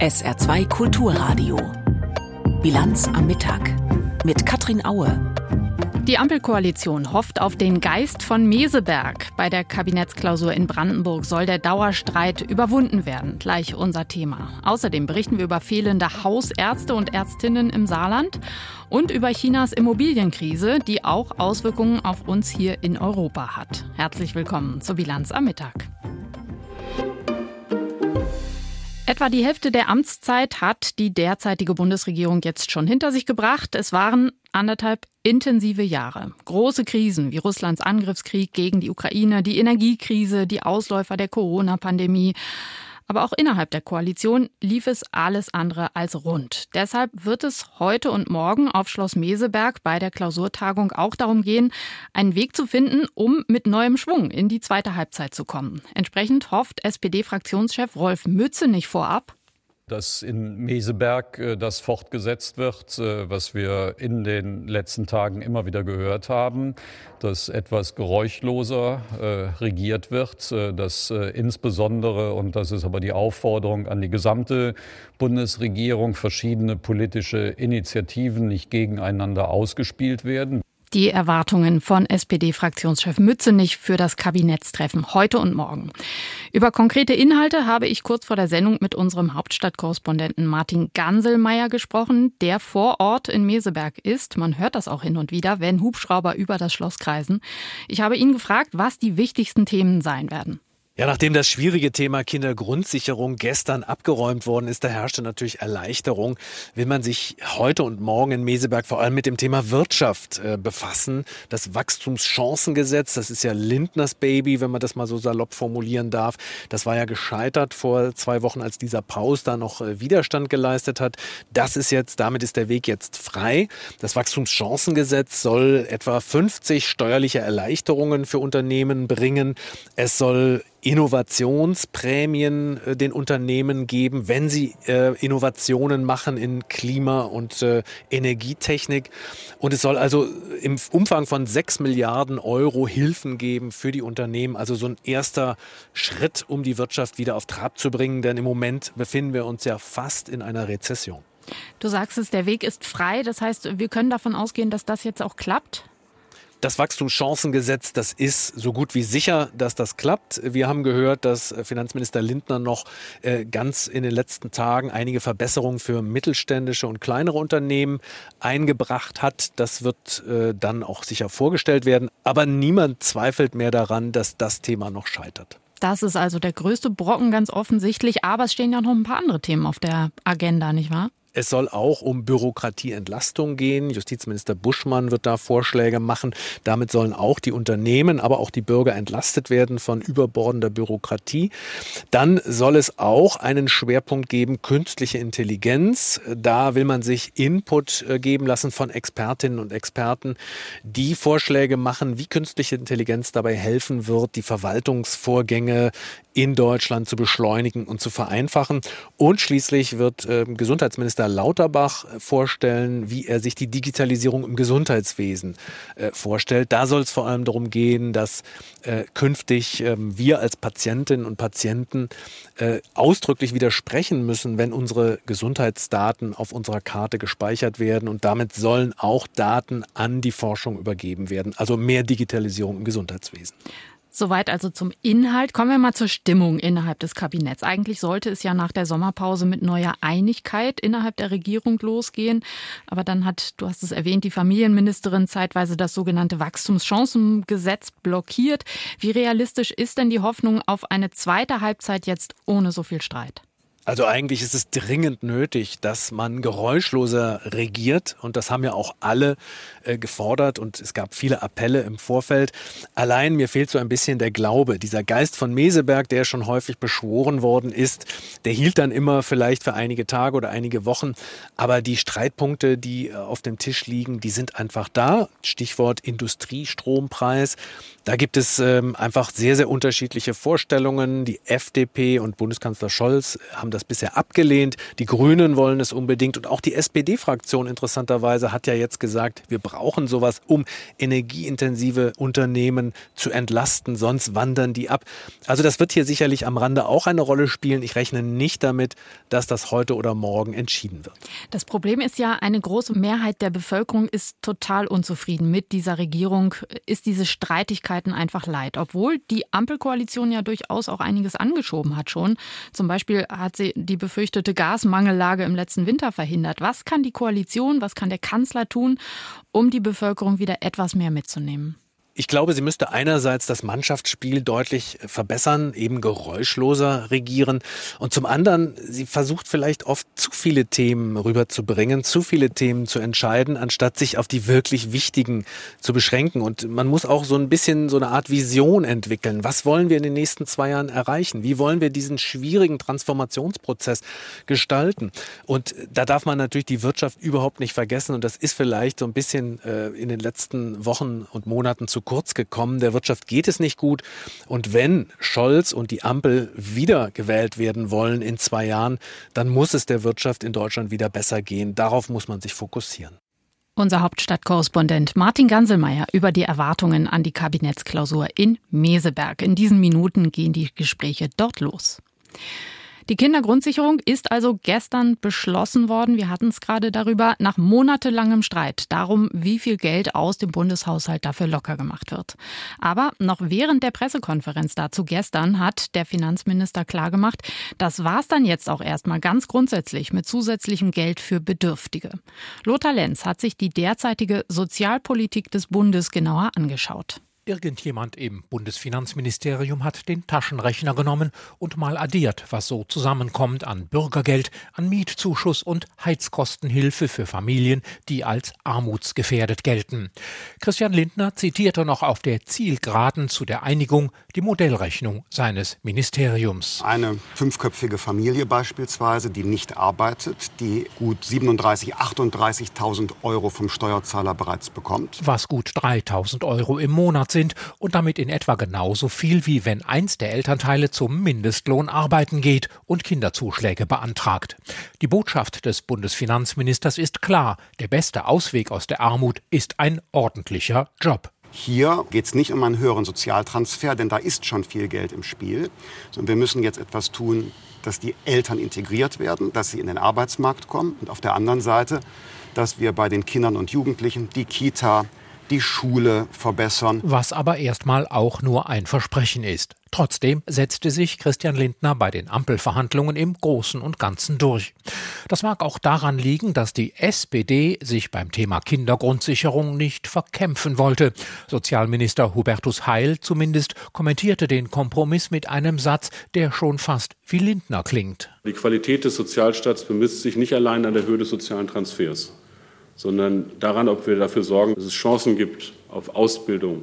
SR2 Kulturradio. Bilanz am Mittag mit Katrin Aue. Die Ampelkoalition hofft auf den Geist von Meseberg. Bei der Kabinettsklausur in Brandenburg soll der Dauerstreit überwunden werden. Gleich unser Thema. Außerdem berichten wir über fehlende Hausärzte und Ärztinnen im Saarland und über Chinas Immobilienkrise, die auch Auswirkungen auf uns hier in Europa hat. Herzlich willkommen zur Bilanz am Mittag. Etwa die Hälfte der Amtszeit hat die derzeitige Bundesregierung jetzt schon hinter sich gebracht. Es waren anderthalb intensive Jahre. Große Krisen wie Russlands Angriffskrieg gegen die Ukraine, die Energiekrise, die Ausläufer der Corona-Pandemie. Aber auch innerhalb der Koalition lief es alles andere als rund. Deshalb wird es heute und morgen auf Schloss Meseberg bei der Klausurtagung auch darum gehen, einen Weg zu finden, um mit neuem Schwung in die zweite Halbzeit zu kommen. Entsprechend hofft SPD-Fraktionschef Rolf Mützenich vorab, dass in Meseberg äh, das fortgesetzt wird, äh, was wir in den letzten Tagen immer wieder gehört haben, dass etwas geräuschloser äh, regiert wird, dass insbesondere, und das ist aber die Aufforderung an die gesamte Bundesregierung, verschiedene politische Initiativen nicht gegeneinander ausgespielt werden. Die Erwartungen von SPD-Fraktionschef Mützenich für das Kabinettstreffen heute und morgen. Über konkrete Inhalte habe ich kurz vor der Sendung mit unserem Hauptstadtkorrespondenten Martin Ganselmeier gesprochen, der vor Ort in Meseberg ist. Man hört das auch hin und wieder, wenn Hubschrauber über das Schloss kreisen. Ich habe ihn gefragt, was die wichtigsten Themen sein werden. Ja, nachdem das schwierige Thema Kindergrundsicherung gestern abgeräumt worden ist, da herrschte natürlich Erleichterung. Will man sich heute und morgen in Meseberg vor allem mit dem Thema Wirtschaft äh, befassen. Das Wachstumschancengesetz, das ist ja Lindners Baby, wenn man das mal so salopp formulieren darf. Das war ja gescheitert vor zwei Wochen, als dieser Paus da noch äh, Widerstand geleistet hat. Das ist jetzt, damit ist der Weg jetzt frei. Das Wachstumschancengesetz soll etwa 50 steuerliche Erleichterungen für Unternehmen bringen. Es soll Innovationsprämien äh, den Unternehmen geben, wenn sie äh, Innovationen machen in Klima- und äh, Energietechnik. Und es soll also im Umfang von 6 Milliarden Euro Hilfen geben für die Unternehmen. Also so ein erster Schritt, um die Wirtschaft wieder auf Trab zu bringen. Denn im Moment befinden wir uns ja fast in einer Rezession. Du sagst es, der Weg ist frei. Das heißt, wir können davon ausgehen, dass das jetzt auch klappt? Das Wachstumschancengesetz, das ist so gut wie sicher, dass das klappt. Wir haben gehört, dass Finanzminister Lindner noch äh, ganz in den letzten Tagen einige Verbesserungen für mittelständische und kleinere Unternehmen eingebracht hat. Das wird äh, dann auch sicher vorgestellt werden. Aber niemand zweifelt mehr daran, dass das Thema noch scheitert. Das ist also der größte Brocken ganz offensichtlich. Aber es stehen ja noch ein paar andere Themen auf der Agenda, nicht wahr? Es soll auch um Bürokratieentlastung gehen. Justizminister Buschmann wird da Vorschläge machen. Damit sollen auch die Unternehmen, aber auch die Bürger entlastet werden von überbordender Bürokratie. Dann soll es auch einen Schwerpunkt geben, künstliche Intelligenz. Da will man sich Input äh, geben lassen von Expertinnen und Experten, die Vorschläge machen, wie künstliche Intelligenz dabei helfen wird, die Verwaltungsvorgänge in Deutschland zu beschleunigen und zu vereinfachen. Und schließlich wird äh, Gesundheitsminister Lauterbach vorstellen, wie er sich die Digitalisierung im Gesundheitswesen äh, vorstellt. Da soll es vor allem darum gehen, dass äh, künftig ähm, wir als Patientinnen und Patienten äh, ausdrücklich widersprechen müssen, wenn unsere Gesundheitsdaten auf unserer Karte gespeichert werden. Und damit sollen auch Daten an die Forschung übergeben werden. Also mehr Digitalisierung im Gesundheitswesen. Soweit also zum Inhalt. Kommen wir mal zur Stimmung innerhalb des Kabinetts. Eigentlich sollte es ja nach der Sommerpause mit neuer Einigkeit innerhalb der Regierung losgehen. Aber dann hat, du hast es erwähnt, die Familienministerin zeitweise das sogenannte Wachstumschancengesetz blockiert. Wie realistisch ist denn die Hoffnung auf eine zweite Halbzeit jetzt ohne so viel Streit? Also eigentlich ist es dringend nötig, dass man geräuschloser regiert und das haben ja auch alle äh, gefordert und es gab viele Appelle im Vorfeld. Allein mir fehlt so ein bisschen der Glaube. Dieser Geist von Meseberg, der schon häufig beschworen worden ist, der hielt dann immer vielleicht für einige Tage oder einige Wochen, aber die Streitpunkte, die äh, auf dem Tisch liegen, die sind einfach da. Stichwort Industriestrompreis. Da gibt es ähm, einfach sehr, sehr unterschiedliche Vorstellungen. Die FDP und Bundeskanzler Scholz haben das bisher abgelehnt. Die Grünen wollen es unbedingt und auch die SPD-Fraktion interessanterweise hat ja jetzt gesagt, wir brauchen sowas, um energieintensive Unternehmen zu entlasten, sonst wandern die ab. Also das wird hier sicherlich am Rande auch eine Rolle spielen. Ich rechne nicht damit, dass das heute oder morgen entschieden wird. Das Problem ist ja, eine große Mehrheit der Bevölkerung ist total unzufrieden mit dieser Regierung, ist diese Streitigkeiten einfach leid, obwohl die Ampelkoalition ja durchaus auch einiges angeschoben hat schon. Zum Beispiel hat sie die befürchtete Gasmangellage im letzten Winter verhindert. Was kann die Koalition, was kann der Kanzler tun, um die Bevölkerung wieder etwas mehr mitzunehmen? Ich glaube, sie müsste einerseits das Mannschaftsspiel deutlich verbessern, eben geräuschloser regieren. Und zum anderen, sie versucht vielleicht oft zu viele Themen rüberzubringen, zu viele Themen zu entscheiden, anstatt sich auf die wirklich wichtigen zu beschränken. Und man muss auch so ein bisschen so eine Art Vision entwickeln. Was wollen wir in den nächsten zwei Jahren erreichen? Wie wollen wir diesen schwierigen Transformationsprozess gestalten? Und da darf man natürlich die Wirtschaft überhaupt nicht vergessen. Und das ist vielleicht so ein bisschen äh, in den letzten Wochen und Monaten zu kurz gekommen. Der Wirtschaft geht es nicht gut. Und wenn Scholz und die Ampel wieder gewählt werden wollen in zwei Jahren, dann muss es der Wirtschaft in Deutschland wieder besser gehen. Darauf muss man sich fokussieren. Unser Hauptstadtkorrespondent Martin Ganselmeier über die Erwartungen an die Kabinettsklausur in Meseberg. In diesen Minuten gehen die Gespräche dort los. Die Kindergrundsicherung ist also gestern beschlossen worden. Wir hatten es gerade darüber, nach monatelangem Streit darum, wie viel Geld aus dem Bundeshaushalt dafür locker gemacht wird. Aber noch während der Pressekonferenz dazu gestern hat der Finanzminister klargemacht, das war es dann jetzt auch erstmal ganz grundsätzlich mit zusätzlichem Geld für Bedürftige. Lothar Lenz hat sich die derzeitige Sozialpolitik des Bundes genauer angeschaut. Irgendjemand im Bundesfinanzministerium hat den Taschenrechner genommen und mal addiert, was so zusammenkommt an Bürgergeld, an Mietzuschuss und Heizkostenhilfe für Familien, die als armutsgefährdet gelten. Christian Lindner zitierte noch auf der Zielgeraden zu der Einigung die Modellrechnung seines Ministeriums. Eine fünfköpfige Familie beispielsweise, die nicht arbeitet, die gut 37.000, 38.000 Euro vom Steuerzahler bereits bekommt. Was gut 3.000 Euro im Monat sind und damit in etwa genauso viel wie wenn eins der Elternteile zum Mindestlohn arbeiten geht und Kinderzuschläge beantragt. Die Botschaft des Bundesfinanzministers ist klar, der beste Ausweg aus der Armut ist ein ordentlicher Job. Hier geht es nicht um einen höheren Sozialtransfer, denn da ist schon viel Geld im Spiel, sondern wir müssen jetzt etwas tun, dass die Eltern integriert werden, dass sie in den Arbeitsmarkt kommen und auf der anderen Seite, dass wir bei den Kindern und Jugendlichen die Kita, die Schule verbessern. Was aber erstmal auch nur ein Versprechen ist. Trotzdem setzte sich Christian Lindner bei den Ampelverhandlungen im Großen und Ganzen durch. Das mag auch daran liegen, dass die SPD sich beim Thema Kindergrundsicherung nicht verkämpfen wollte. Sozialminister Hubertus Heil zumindest kommentierte den Kompromiss mit einem Satz, der schon fast wie Lindner klingt. Die Qualität des Sozialstaats bemisst sich nicht allein an der Höhe des sozialen Transfers sondern daran, ob wir dafür sorgen, dass es Chancen gibt auf Ausbildung,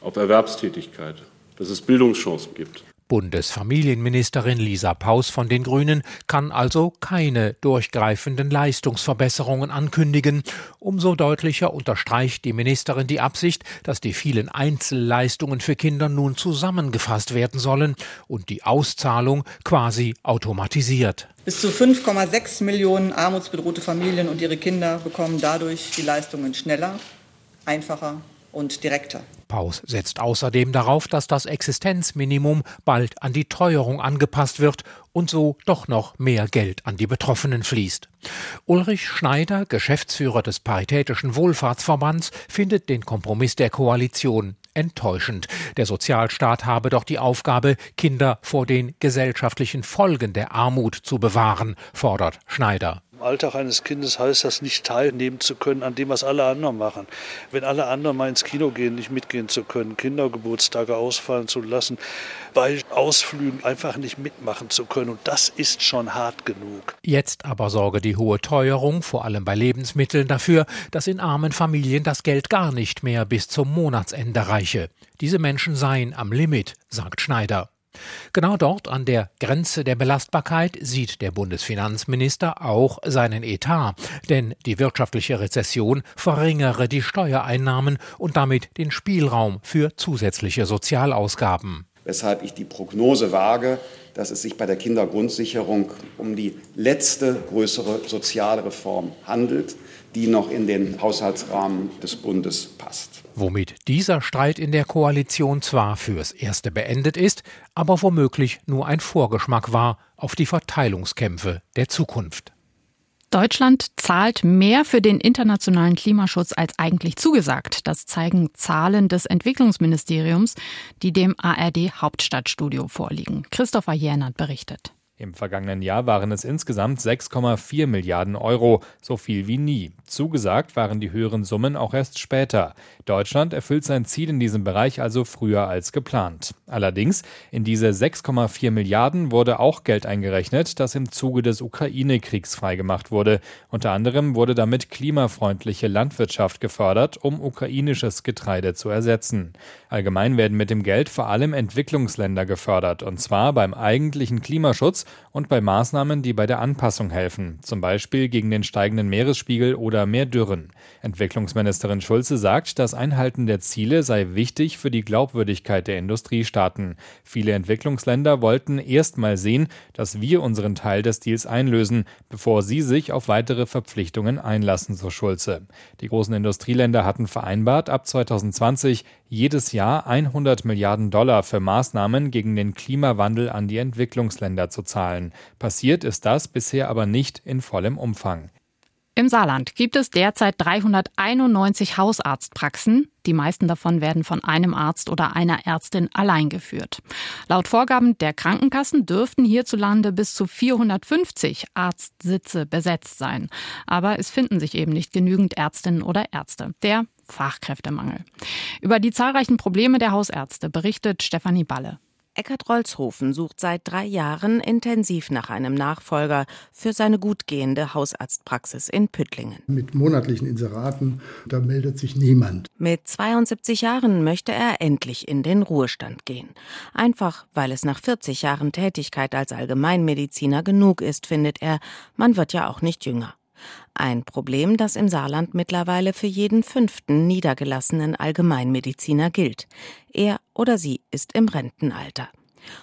auf Erwerbstätigkeit, dass es Bildungschancen gibt. Bundesfamilienministerin Lisa Paus von den Grünen kann also keine durchgreifenden Leistungsverbesserungen ankündigen. Umso deutlicher unterstreicht die Ministerin die Absicht, dass die vielen Einzelleistungen für Kinder nun zusammengefasst werden sollen und die Auszahlung quasi automatisiert. Bis zu 5,6 Millionen armutsbedrohte Familien und ihre Kinder bekommen dadurch die Leistungen schneller, einfacher und direkter. Paus setzt außerdem darauf, dass das Existenzminimum bald an die Teuerung angepasst wird und so doch noch mehr Geld an die Betroffenen fließt. Ulrich Schneider, Geschäftsführer des Paritätischen Wohlfahrtsverbands, findet den Kompromiss der Koalition enttäuschend. Der Sozialstaat habe doch die Aufgabe, Kinder vor den gesellschaftlichen Folgen der Armut zu bewahren, fordert Schneider. Alltag eines Kindes heißt das nicht teilnehmen zu können an dem, was alle anderen machen. Wenn alle anderen mal ins Kino gehen, nicht mitgehen zu können, Kindergeburtstage ausfallen zu lassen, bei Ausflügen einfach nicht mitmachen zu können. Und das ist schon hart genug. Jetzt aber sorge die hohe Teuerung, vor allem bei Lebensmitteln, dafür, dass in armen Familien das Geld gar nicht mehr bis zum Monatsende reiche. Diese Menschen seien am Limit, sagt Schneider. Genau dort an der Grenze der Belastbarkeit sieht der Bundesfinanzminister auch seinen Etat, denn die wirtschaftliche Rezession verringere die Steuereinnahmen und damit den Spielraum für zusätzliche Sozialausgaben. weshalb ich die Prognose wage, dass es sich bei der Kindergrundsicherung um die letzte größere soziale Reform handelt, die noch in den Haushaltsrahmen des Bundes passt. Womit dieser Streit in der Koalition zwar fürs Erste beendet ist, aber womöglich nur ein Vorgeschmack war auf die Verteilungskämpfe der Zukunft. Deutschland zahlt mehr für den internationalen Klimaschutz als eigentlich zugesagt. Das zeigen Zahlen des Entwicklungsministeriums, die dem ARD Hauptstadtstudio vorliegen. Christopher Jänert berichtet. Im vergangenen Jahr waren es insgesamt 6,4 Milliarden Euro, so viel wie nie. Zugesagt waren die höheren Summen auch erst später. Deutschland erfüllt sein Ziel in diesem Bereich also früher als geplant. Allerdings, in diese 6,4 Milliarden wurde auch Geld eingerechnet, das im Zuge des Ukraine-Kriegs freigemacht wurde. Unter anderem wurde damit klimafreundliche Landwirtschaft gefördert, um ukrainisches Getreide zu ersetzen. Allgemein werden mit dem Geld vor allem Entwicklungsländer gefördert, und zwar beim eigentlichen Klimaschutz und bei Maßnahmen, die bei der Anpassung helfen, zum Beispiel gegen den steigenden Meeresspiegel oder mehr Dürren. Entwicklungsministerin Schulze sagt, das Einhalten der Ziele sei wichtig für die Glaubwürdigkeit der Industriestaaten. Viele Entwicklungsländer wollten erst mal sehen, dass wir unseren Teil des Deals einlösen, bevor sie sich auf weitere Verpflichtungen einlassen, so Schulze. Die großen Industrieländer hatten vereinbart, ab 2020 jedes Jahr 100 Milliarden Dollar für Maßnahmen gegen den Klimawandel an die Entwicklungsländer zu zahlen. Passiert ist das bisher aber nicht in vollem Umfang. Im Saarland gibt es derzeit 391 Hausarztpraxen. Die meisten davon werden von einem Arzt oder einer Ärztin allein geführt. Laut Vorgaben der Krankenkassen dürften hierzulande bis zu 450 Arztsitze besetzt sein. Aber es finden sich eben nicht genügend Ärztinnen oder Ärzte. Der Fachkräftemangel. Über die zahlreichen Probleme der Hausärzte berichtet Stefanie Balle. Eckert-Rolzhofen sucht seit drei Jahren intensiv nach einem Nachfolger für seine gut gehende Hausarztpraxis in Püttlingen. Mit monatlichen Inseraten, da meldet sich niemand. Mit 72 Jahren möchte er endlich in den Ruhestand gehen. Einfach, weil es nach 40 Jahren Tätigkeit als Allgemeinmediziner genug ist, findet er. Man wird ja auch nicht jünger. Ein Problem, das im Saarland mittlerweile für jeden fünften niedergelassenen Allgemeinmediziner gilt. Er oder sie ist im Rentenalter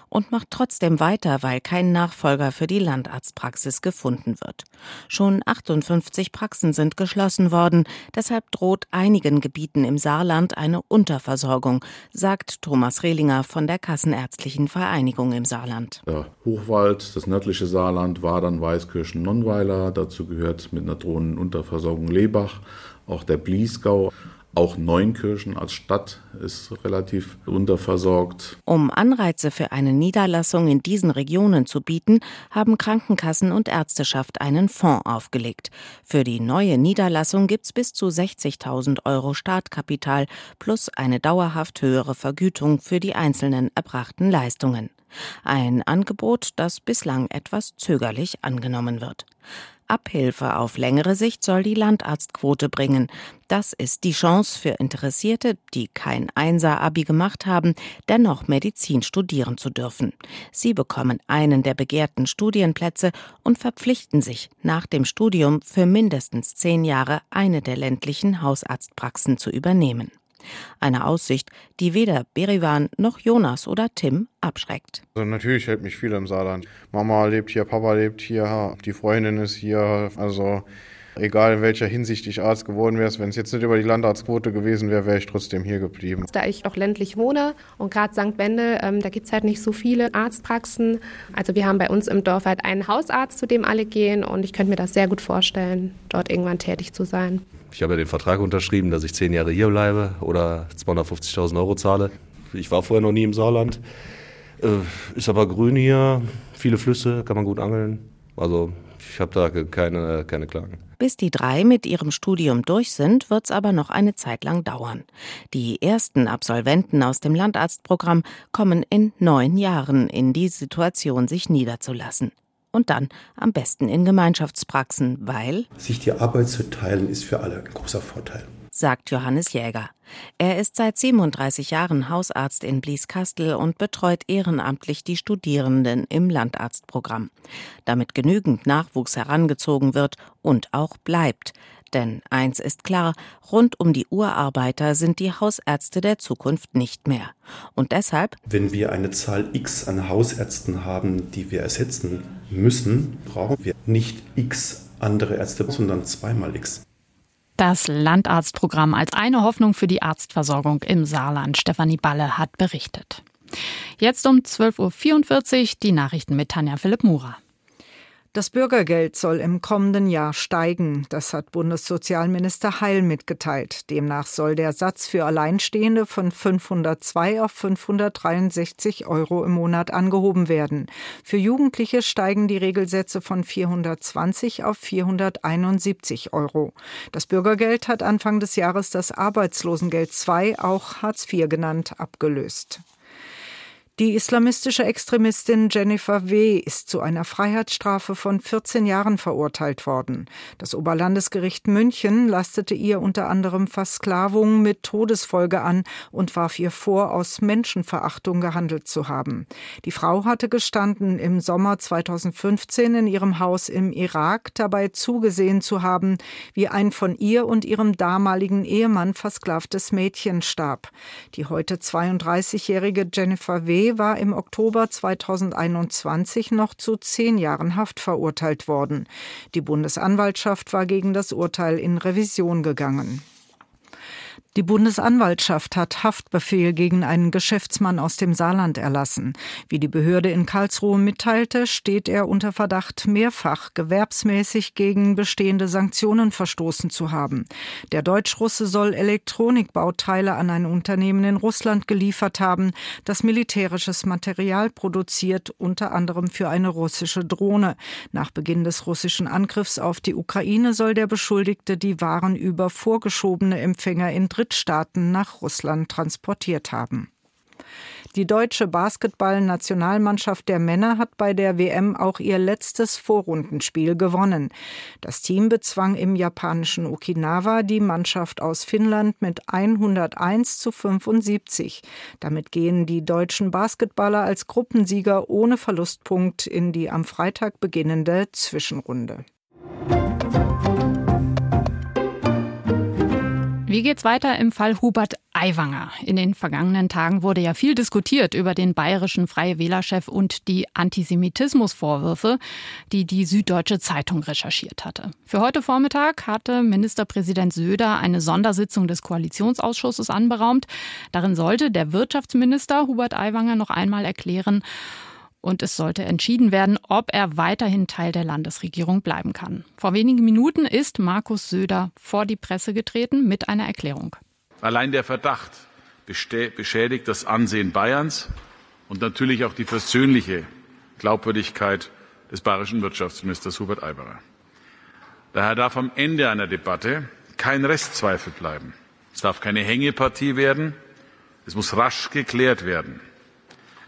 und macht trotzdem weiter, weil kein Nachfolger für die Landarztpraxis gefunden wird. Schon 58 Praxen sind geschlossen worden, deshalb droht einigen Gebieten im Saarland eine Unterversorgung, sagt Thomas Rehlinger von der Kassenärztlichen Vereinigung im Saarland. Der Hochwald, das nördliche Saarland, war dann Weißkirchen, Nonnweiler, dazu gehört mit einer drohenden Unterversorgung Lebach, auch der Bliesgau. Auch Neunkirchen als Stadt ist relativ unterversorgt. Um Anreize für eine Niederlassung in diesen Regionen zu bieten, haben Krankenkassen und Ärzteschaft einen Fonds aufgelegt. Für die neue Niederlassung gibt es bis zu 60.000 Euro Startkapital plus eine dauerhaft höhere Vergütung für die einzelnen erbrachten Leistungen. Ein Angebot, das bislang etwas zögerlich angenommen wird. Abhilfe auf längere Sicht soll die Landarztquote bringen. Das ist die Chance für Interessierte, die kein Einser-Abi gemacht haben, dennoch Medizin studieren zu dürfen. Sie bekommen einen der begehrten Studienplätze und verpflichten sich, nach dem Studium für mindestens zehn Jahre eine der ländlichen Hausarztpraxen zu übernehmen. Eine Aussicht, die weder Berivan noch Jonas oder Tim abschreckt. Also natürlich hält mich viel im Saarland. Mama lebt hier, Papa lebt hier, die Freundin ist hier. Also egal in welcher Hinsicht ich Arzt geworden wäre, wenn es jetzt nicht über die Landarztquote gewesen wäre, wäre ich trotzdem hier geblieben. Da ich auch ländlich wohne und gerade St. Wendel, ähm, da gibt es halt nicht so viele Arztpraxen. Also wir haben bei uns im Dorf halt einen Hausarzt, zu dem alle gehen und ich könnte mir das sehr gut vorstellen, dort irgendwann tätig zu sein. Ich habe ja den Vertrag unterschrieben, dass ich zehn Jahre hier bleibe oder 250.000 Euro zahle. Ich war vorher noch nie im Saarland. Äh, ist aber grün hier, viele Flüsse, kann man gut angeln. Also ich habe da keine, keine Klagen. Bis die drei mit ihrem Studium durch sind, wird es aber noch eine Zeit lang dauern. Die ersten Absolventen aus dem Landarztprogramm kommen in neun Jahren in die Situation, sich niederzulassen und dann am besten in Gemeinschaftspraxen, weil sich die Arbeit zu teilen ist für alle ein großer Vorteil sagt Johannes Jäger. Er ist seit 37 Jahren Hausarzt in Blieskastel und betreut ehrenamtlich die Studierenden im Landarztprogramm. Damit genügend Nachwuchs herangezogen wird und auch bleibt. Denn eins ist klar, rund um die Urarbeiter sind die Hausärzte der Zukunft nicht mehr. Und deshalb, wenn wir eine Zahl X an Hausärzten haben, die wir ersetzen müssen, brauchen wir nicht X andere Ärzte, sondern zweimal X. Das Landarztprogramm als eine Hoffnung für die Arztversorgung im Saarland. Stefanie Balle hat berichtet. Jetzt um 12.44 Uhr die Nachrichten mit Tanja Philipp Murer. Das Bürgergeld soll im kommenden Jahr steigen. Das hat Bundessozialminister Heil mitgeteilt. Demnach soll der Satz für Alleinstehende von 502 auf 563 Euro im Monat angehoben werden. Für Jugendliche steigen die Regelsätze von 420 auf 471 Euro. Das Bürgergeld hat Anfang des Jahres das Arbeitslosengeld II, auch Hartz IV genannt, abgelöst. Die islamistische Extremistin Jennifer W. ist zu einer Freiheitsstrafe von 14 Jahren verurteilt worden. Das Oberlandesgericht München lastete ihr unter anderem Versklavung mit Todesfolge an und warf ihr vor, aus Menschenverachtung gehandelt zu haben. Die Frau hatte gestanden, im Sommer 2015 in ihrem Haus im Irak dabei zugesehen zu haben, wie ein von ihr und ihrem damaligen Ehemann versklavtes Mädchen starb. Die heute 32-jährige Jennifer W war im Oktober 2021 noch zu zehn Jahren Haft verurteilt worden. Die Bundesanwaltschaft war gegen das Urteil in Revision gegangen. Die Bundesanwaltschaft hat Haftbefehl gegen einen Geschäftsmann aus dem Saarland erlassen. Wie die Behörde in Karlsruhe mitteilte, steht er unter Verdacht, mehrfach gewerbsmäßig gegen bestehende Sanktionen verstoßen zu haben. Der Deutschrusse soll Elektronikbauteile an ein Unternehmen in Russland geliefert haben, das militärisches Material produziert, unter anderem für eine russische Drohne. Nach Beginn des russischen Angriffs auf die Ukraine soll der Beschuldigte die Waren über vorgeschobene Empfänger in Dritt Drittstaaten nach Russland transportiert haben. Die deutsche Basketball-Nationalmannschaft der Männer hat bei der WM auch ihr letztes Vorrundenspiel gewonnen. Das Team bezwang im japanischen Okinawa die Mannschaft aus Finnland mit 101 zu 75. Damit gehen die deutschen Basketballer als Gruppensieger ohne Verlustpunkt in die am Freitag beginnende Zwischenrunde. Wie geht's weiter im Fall Hubert Aiwanger? In den vergangenen Tagen wurde ja viel diskutiert über den bayerischen Freie Wählerchef und die Antisemitismusvorwürfe, die die Süddeutsche Zeitung recherchiert hatte. Für heute Vormittag hatte Ministerpräsident Söder eine Sondersitzung des Koalitionsausschusses anberaumt. Darin sollte der Wirtschaftsminister Hubert Aiwanger noch einmal erklären, und es sollte entschieden werden, ob er weiterhin Teil der Landesregierung bleiben kann. Vor wenigen Minuten ist Markus Söder vor die Presse getreten mit einer Erklärung. Allein der Verdacht beschädigt das Ansehen Bayerns und natürlich auch die persönliche Glaubwürdigkeit des bayerischen Wirtschaftsministers Hubert Aiwanger. Daher darf am Ende einer Debatte kein Restzweifel bleiben. Es darf keine Hängepartie werden. Es muss rasch geklärt werden.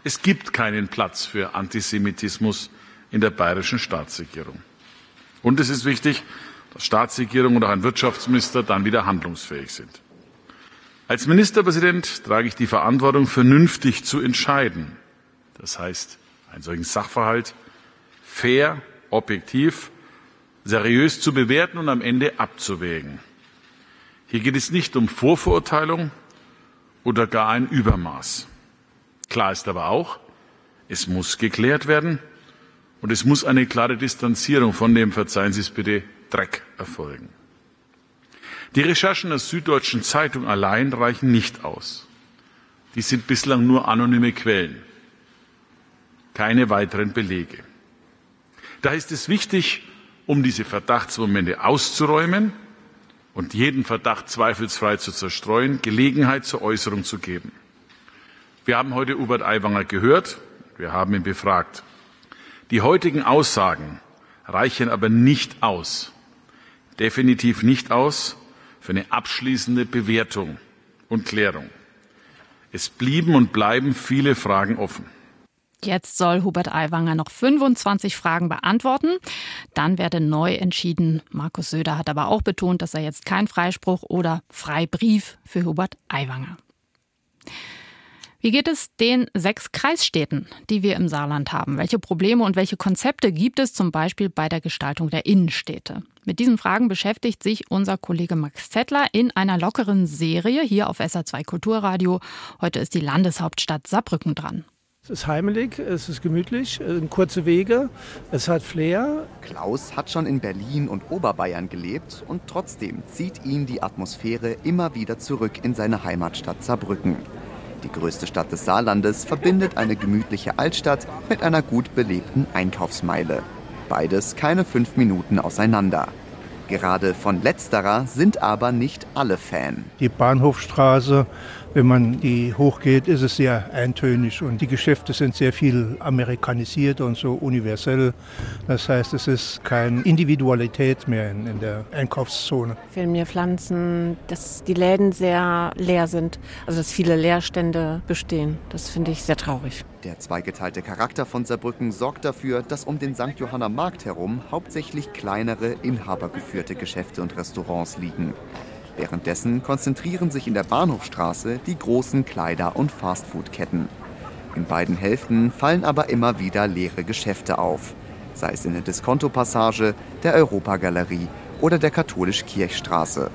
Es gibt keinen Platz für Antisemitismus in der bayerischen Staatsregierung. Und es ist wichtig, dass Staatsregierung und auch ein Wirtschaftsminister dann wieder handlungsfähig sind. Als Ministerpräsident trage ich die Verantwortung, vernünftig zu entscheiden. Das heißt, einen solchen Sachverhalt fair, objektiv, seriös zu bewerten und am Ende abzuwägen. Hier geht es nicht um Vorverurteilung oder gar ein Übermaß. Klar ist aber auch, es muss geklärt werden und es muss eine klare Distanzierung von dem, verzeihen Sie es bitte, Dreck erfolgen. Die Recherchen der Süddeutschen Zeitung allein reichen nicht aus. Die sind bislang nur anonyme Quellen, keine weiteren Belege. Da ist es wichtig, um diese Verdachtsmomente auszuräumen und jeden Verdacht zweifelsfrei zu zerstreuen, Gelegenheit zur Äußerung zu geben. Wir haben heute Hubert Aiwanger gehört. Wir haben ihn befragt. Die heutigen Aussagen reichen aber nicht aus, definitiv nicht aus für eine abschließende Bewertung und Klärung. Es blieben und bleiben viele Fragen offen. Jetzt soll Hubert Aiwanger noch 25 Fragen beantworten. Dann werde neu entschieden. Markus Söder hat aber auch betont, dass er jetzt kein Freispruch oder Freibrief für Hubert Aiwanger. Wie geht es den sechs Kreisstädten, die wir im Saarland haben? Welche Probleme und welche Konzepte gibt es zum Beispiel bei der Gestaltung der Innenstädte? Mit diesen Fragen beschäftigt sich unser Kollege Max Zettler in einer lockeren Serie hier auf SA2 Kulturradio. Heute ist die Landeshauptstadt Saarbrücken dran. Es ist heimelig, es ist gemütlich, es sind kurze Wege, es hat Flair. Klaus hat schon in Berlin und Oberbayern gelebt und trotzdem zieht ihn die Atmosphäre immer wieder zurück in seine Heimatstadt Saarbrücken. Die größte Stadt des Saarlandes verbindet eine gemütliche Altstadt mit einer gut belebten Einkaufsmeile. Beides keine fünf Minuten auseinander. Gerade von letzterer sind aber nicht alle Fan. Die Bahnhofstraße wenn man die hochgeht, ist es sehr eintönig und die Geschäfte sind sehr viel amerikanisiert und so universell. Das heißt, es ist keine Individualität mehr in, in der Einkaufszone. Fehlen mir Pflanzen, dass die Läden sehr leer sind, also dass viele Leerstände bestehen. Das finde ich sehr traurig. Der zweigeteilte Charakter von Saarbrücken sorgt dafür, dass um den St. Johanner Markt herum hauptsächlich kleinere, inhabergeführte Geschäfte und Restaurants liegen. Währenddessen konzentrieren sich in der Bahnhofstraße die großen Kleider- und Fastfood-Ketten. In beiden Hälften fallen aber immer wieder leere Geschäfte auf, sei es in der Diskonto-Passage, der Europagalerie oder der Katholisch-Kirchstraße.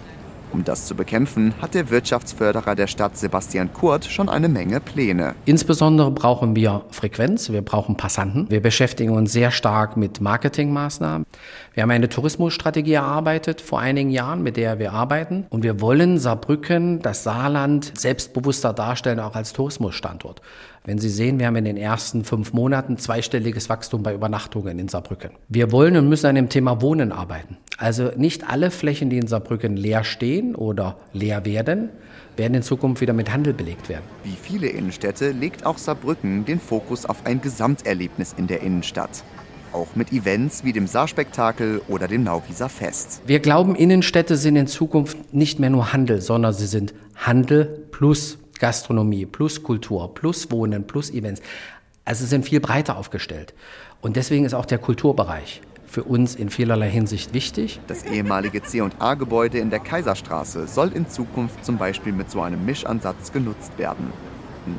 Um das zu bekämpfen, hat der Wirtschaftsförderer der Stadt Sebastian Kurt schon eine Menge Pläne. Insbesondere brauchen wir Frequenz, wir brauchen Passanten. Wir beschäftigen uns sehr stark mit Marketingmaßnahmen. Wir haben eine Tourismusstrategie erarbeitet vor einigen Jahren, mit der wir arbeiten. Und wir wollen Saarbrücken, das Saarland, selbstbewusster darstellen, auch als Tourismusstandort. Wenn Sie sehen, wir haben in den ersten fünf Monaten zweistelliges Wachstum bei Übernachtungen in Saarbrücken. Wir wollen und müssen an dem Thema Wohnen arbeiten. Also nicht alle Flächen, die in Saarbrücken leer stehen oder leer werden, werden in Zukunft wieder mit Handel belegt werden. Wie viele Innenstädte legt auch Saarbrücken den Fokus auf ein Gesamterlebnis in der Innenstadt. Auch mit Events wie dem Saarspektakel oder dem Nauwieser Fest. Wir glauben, Innenstädte sind in Zukunft nicht mehr nur Handel, sondern sie sind Handel plus Gastronomie plus Kultur plus Wohnen plus Events. Also sind viel breiter aufgestellt. Und deswegen ist auch der Kulturbereich für uns in vielerlei Hinsicht wichtig. Das ehemalige C&A-Gebäude in der Kaiserstraße soll in Zukunft zum Beispiel mit so einem Mischansatz genutzt werden.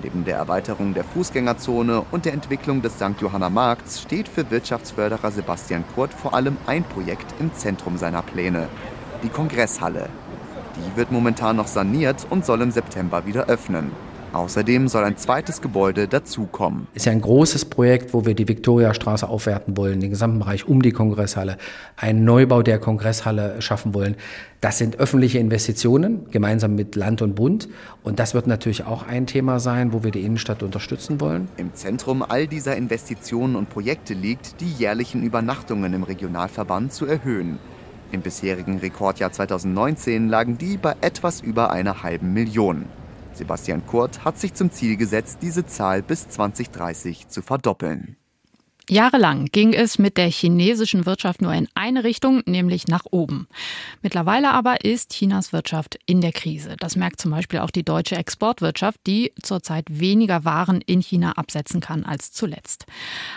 Neben der Erweiterung der Fußgängerzone und der Entwicklung des St. Johanna Markts steht für Wirtschaftsförderer Sebastian Kurt vor allem ein Projekt im Zentrum seiner Pläne. Die Kongresshalle, die wird momentan noch saniert und soll im September wieder öffnen. Außerdem soll ein zweites Gebäude dazukommen. Ist ja ein großes Projekt, wo wir die Viktoriastraße aufwerten wollen, den gesamten Bereich um die Kongresshalle, einen Neubau der Kongresshalle schaffen wollen. Das sind öffentliche Investitionen, gemeinsam mit Land und Bund. Und das wird natürlich auch ein Thema sein, wo wir die Innenstadt unterstützen wollen. Im Zentrum all dieser Investitionen und Projekte liegt, die jährlichen Übernachtungen im Regionalverband zu erhöhen. Im bisherigen Rekordjahr 2019 lagen die bei etwas über einer halben Million. Sebastian Kurt hat sich zum Ziel gesetzt, diese Zahl bis 2030 zu verdoppeln. Jahrelang ging es mit der chinesischen Wirtschaft nur in eine Richtung, nämlich nach oben. Mittlerweile aber ist Chinas Wirtschaft in der Krise. Das merkt zum Beispiel auch die deutsche Exportwirtschaft, die zurzeit weniger Waren in China absetzen kann als zuletzt.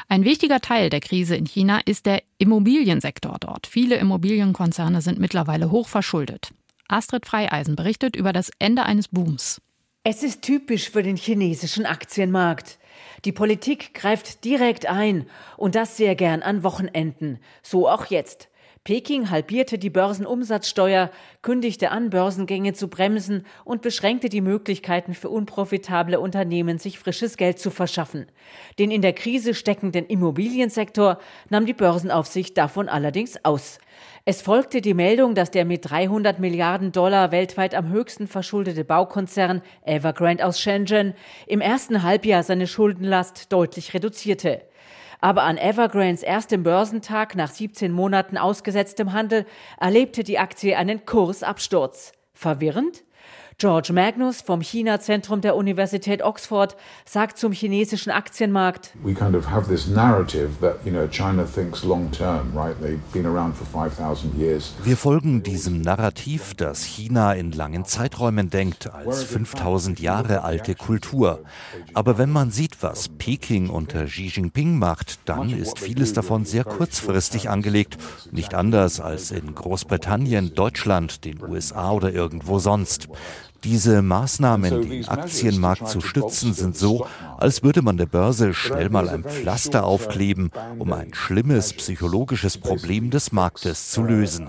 Ein wichtiger Teil der Krise in China ist der Immobiliensektor dort. Viele Immobilienkonzerne sind mittlerweile hoch verschuldet. Astrid Freieisen berichtet über das Ende eines Booms. Es ist typisch für den chinesischen Aktienmarkt. Die Politik greift direkt ein und das sehr gern an Wochenenden. So auch jetzt. Peking halbierte die Börsenumsatzsteuer, kündigte an, Börsengänge zu bremsen und beschränkte die Möglichkeiten für unprofitable Unternehmen, sich frisches Geld zu verschaffen. Den in der Krise steckenden Immobiliensektor nahm die Börsenaufsicht davon allerdings aus. Es folgte die Meldung, dass der mit 300 Milliarden Dollar weltweit am höchsten verschuldete Baukonzern Evergrande aus Shenzhen im ersten Halbjahr seine Schuldenlast deutlich reduzierte. Aber an Evergrandes erstem Börsentag nach 17 Monaten ausgesetztem Handel erlebte die Aktie einen Kursabsturz. Verwirrend? George Magnus vom China-Zentrum der Universität Oxford sagt zum chinesischen Aktienmarkt: We kind of have this narrative that you know China thinks long term, right? They've been around for 5000 years. Wir folgen diesem Narrativ, dass China in langen Zeiträumen denkt, als 5000 Jahre alte Kultur. Aber wenn man sieht, was Peking unter Xi Jinping macht, dann ist vieles davon sehr kurzfristig angelegt, nicht anders als in Großbritannien, Deutschland, den USA oder irgendwo sonst. Diese Maßnahmen, den Aktienmarkt zu stützen, sind so, als würde man der Börse schnell mal ein Pflaster aufkleben, um ein schlimmes psychologisches Problem des Marktes zu lösen.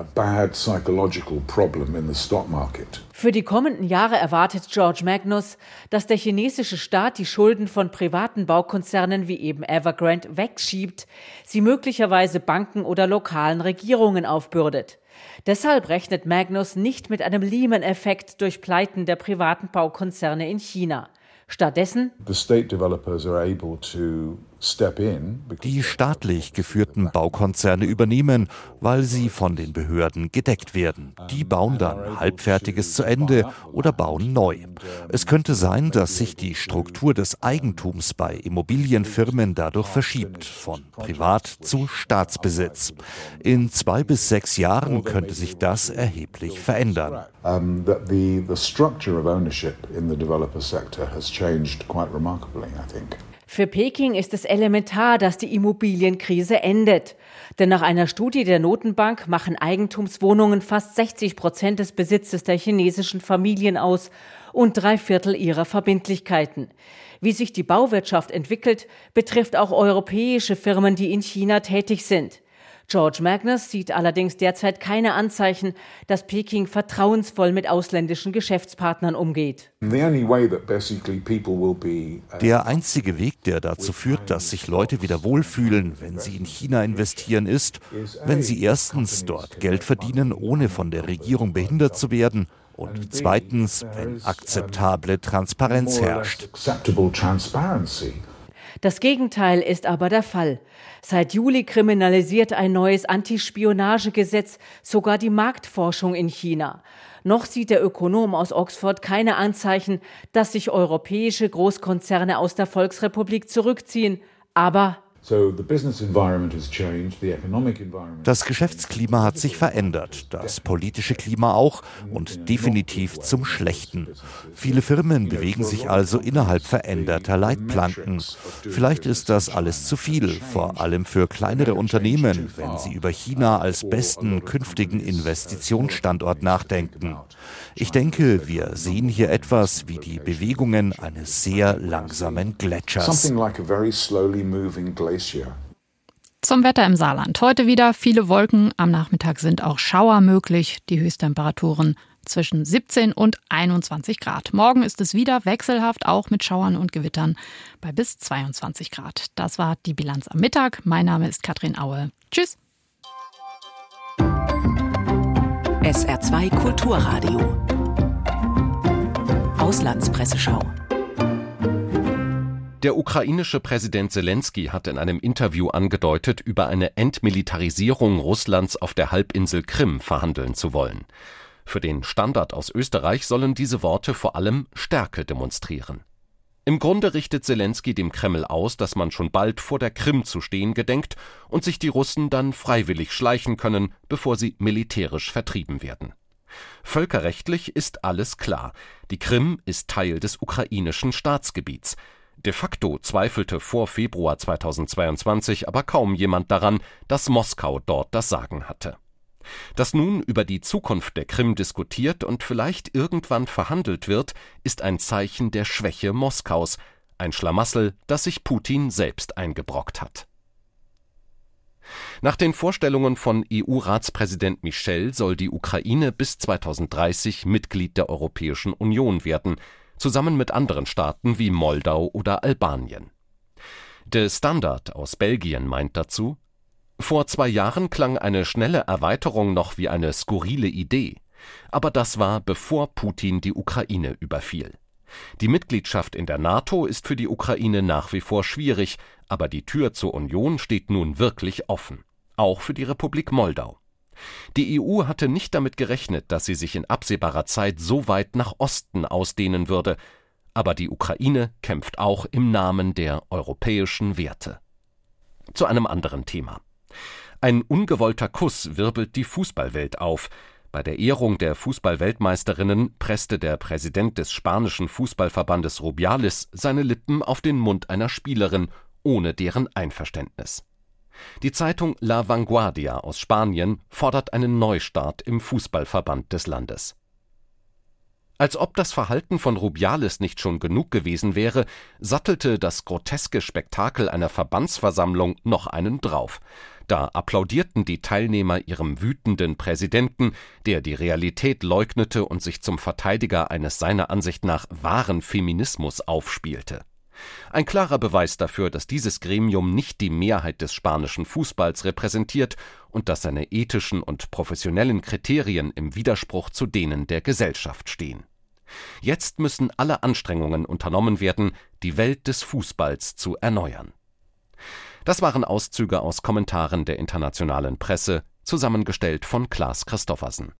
Für die kommenden Jahre erwartet George Magnus, dass der chinesische Staat die Schulden von privaten Baukonzernen wie eben Evergrande wegschiebt, sie möglicherweise Banken oder lokalen Regierungen aufbürdet. Deshalb rechnet Magnus nicht mit einem Lehman-Effekt durch Pleiten der privaten Baukonzerne in China. Stattdessen die staatlich geführten Baukonzerne übernehmen, weil sie von den Behörden gedeckt werden. Die bauen dann Halbfertiges zu Ende oder bauen neu. Es könnte sein, dass sich die Struktur des Eigentums bei Immobilienfirmen dadurch verschiebt, von Privat zu Staatsbesitz. In zwei bis sechs Jahren könnte sich das erheblich verändern. Um, the, the structure of ownership in the developer sector has changed quite remarkably, I think. Für Peking ist es elementar, dass die Immobilienkrise endet. Denn nach einer Studie der Notenbank machen Eigentumswohnungen fast 60 Prozent des Besitzes der chinesischen Familien aus und drei Viertel ihrer Verbindlichkeiten. Wie sich die Bauwirtschaft entwickelt, betrifft auch europäische Firmen, die in China tätig sind. George Magnus sieht allerdings derzeit keine Anzeichen, dass Peking vertrauensvoll mit ausländischen Geschäftspartnern umgeht. Uh, der einzige Weg, der dazu führt, dass sich Leute wieder wohlfühlen, wenn sie in China investieren, ist, wenn sie erstens dort Geld verdienen, ohne von der Regierung behindert zu werden, und zweitens, wenn akzeptable Transparenz herrscht. Das Gegenteil ist aber der Fall. Seit Juli kriminalisiert ein neues Antispionagegesetz sogar die Marktforschung in China. Noch sieht der Ökonom aus Oxford keine Anzeichen, dass sich europäische Großkonzerne aus der Volksrepublik zurückziehen. Aber das Geschäftsklima hat sich verändert, das politische Klima auch und definitiv zum Schlechten. Viele Firmen bewegen sich also innerhalb veränderter Leitplanken. Vielleicht ist das alles zu viel, vor allem für kleinere Unternehmen, wenn sie über China als besten künftigen Investitionsstandort nachdenken. Ich denke, wir sehen hier etwas wie die Bewegungen eines sehr langsamen Gletschers. Zum Wetter im Saarland. Heute wieder viele Wolken. Am Nachmittag sind auch Schauer möglich. Die Höchsttemperaturen zwischen 17 und 21 Grad. Morgen ist es wieder wechselhaft, auch mit Schauern und Gewittern bei bis 22 Grad. Das war die Bilanz am Mittag. Mein Name ist Katrin Aue. Tschüss. SR2 Kulturradio. Auslandspresseschau. Der ukrainische Präsident Zelensky hat in einem Interview angedeutet, über eine Entmilitarisierung Russlands auf der Halbinsel Krim verhandeln zu wollen. Für den Standard aus Österreich sollen diese Worte vor allem Stärke demonstrieren. Im Grunde richtet Zelensky dem Kreml aus, dass man schon bald vor der Krim zu stehen gedenkt und sich die Russen dann freiwillig schleichen können, bevor sie militärisch vertrieben werden. Völkerrechtlich ist alles klar. Die Krim ist Teil des ukrainischen Staatsgebiets. De facto zweifelte vor Februar 2022 aber kaum jemand daran, dass Moskau dort das Sagen hatte. Dass nun über die Zukunft der Krim diskutiert und vielleicht irgendwann verhandelt wird, ist ein Zeichen der Schwäche Moskaus, ein Schlamassel, das sich Putin selbst eingebrockt hat. Nach den Vorstellungen von EU-Ratspräsident Michel soll die Ukraine bis 2030 Mitglied der Europäischen Union werden, zusammen mit anderen Staaten wie Moldau oder Albanien. De Standard aus Belgien meint dazu, vor zwei Jahren klang eine schnelle Erweiterung noch wie eine skurrile Idee, aber das war bevor Putin die Ukraine überfiel. Die Mitgliedschaft in der NATO ist für die Ukraine nach wie vor schwierig, aber die Tür zur Union steht nun wirklich offen, auch für die Republik Moldau. Die EU hatte nicht damit gerechnet, dass sie sich in absehbarer Zeit so weit nach Osten ausdehnen würde, aber die Ukraine kämpft auch im Namen der europäischen Werte. Zu einem anderen Thema. Ein ungewollter Kuss wirbelt die Fußballwelt auf. Bei der Ehrung der Fußballweltmeisterinnen presste der Präsident des spanischen Fußballverbandes Rubiales seine Lippen auf den Mund einer Spielerin ohne deren Einverständnis. Die Zeitung La Vanguardia aus Spanien fordert einen Neustart im Fußballverband des Landes. Als ob das Verhalten von Rubiales nicht schon genug gewesen wäre, sattelte das groteske Spektakel einer Verbandsversammlung noch einen drauf. Da applaudierten die Teilnehmer ihrem wütenden Präsidenten, der die Realität leugnete und sich zum Verteidiger eines seiner Ansicht nach wahren Feminismus aufspielte. Ein klarer Beweis dafür, dass dieses Gremium nicht die Mehrheit des spanischen Fußballs repräsentiert und dass seine ethischen und professionellen Kriterien im Widerspruch zu denen der Gesellschaft stehen. Jetzt müssen alle Anstrengungen unternommen werden, die Welt des Fußballs zu erneuern. Das waren Auszüge aus Kommentaren der internationalen Presse, zusammengestellt von Klaas Christoffersen